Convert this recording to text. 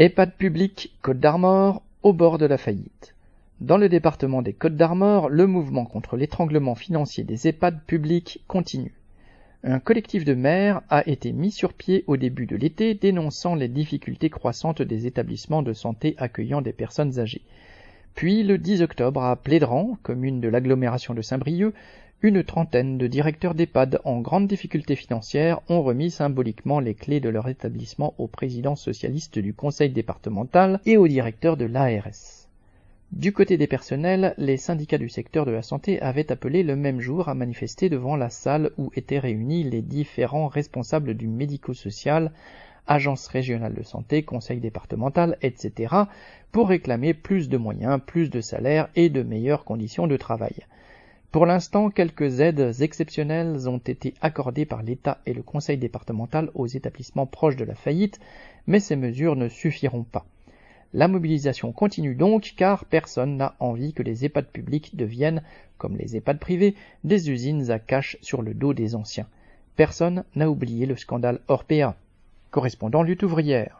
EHPAD public Côte d'Armor au bord de la faillite. Dans le département des Côtes d'Armor, le mouvement contre l'étranglement financier des EHPAD publics continue. Un collectif de maires a été mis sur pied au début de l'été dénonçant les difficultés croissantes des établissements de santé accueillant des personnes âgées. Puis le 10 octobre à Plédran, commune de l'agglomération de Saint-Brieuc, une trentaine de directeurs d'EHPAD en grande difficulté financière ont remis symboliquement les clés de leur établissement au président socialiste du conseil départemental et au directeur de l'ARS. Du côté des personnels, les syndicats du secteur de la santé avaient appelé le même jour à manifester devant la salle où étaient réunis les différents responsables du médico-social, agence régionale de santé, conseil départemental, etc., pour réclamer plus de moyens, plus de salaires et de meilleures conditions de travail. Pour l'instant, quelques aides exceptionnelles ont été accordées par l'État et le Conseil départemental aux établissements proches de la faillite, mais ces mesures ne suffiront pas. La mobilisation continue donc car personne n'a envie que les EHPAD publics deviennent, comme les EHPAD privés, des usines à cash sur le dos des anciens. Personne n'a oublié le scandale Orpea. Correspondant lutte ouvrière.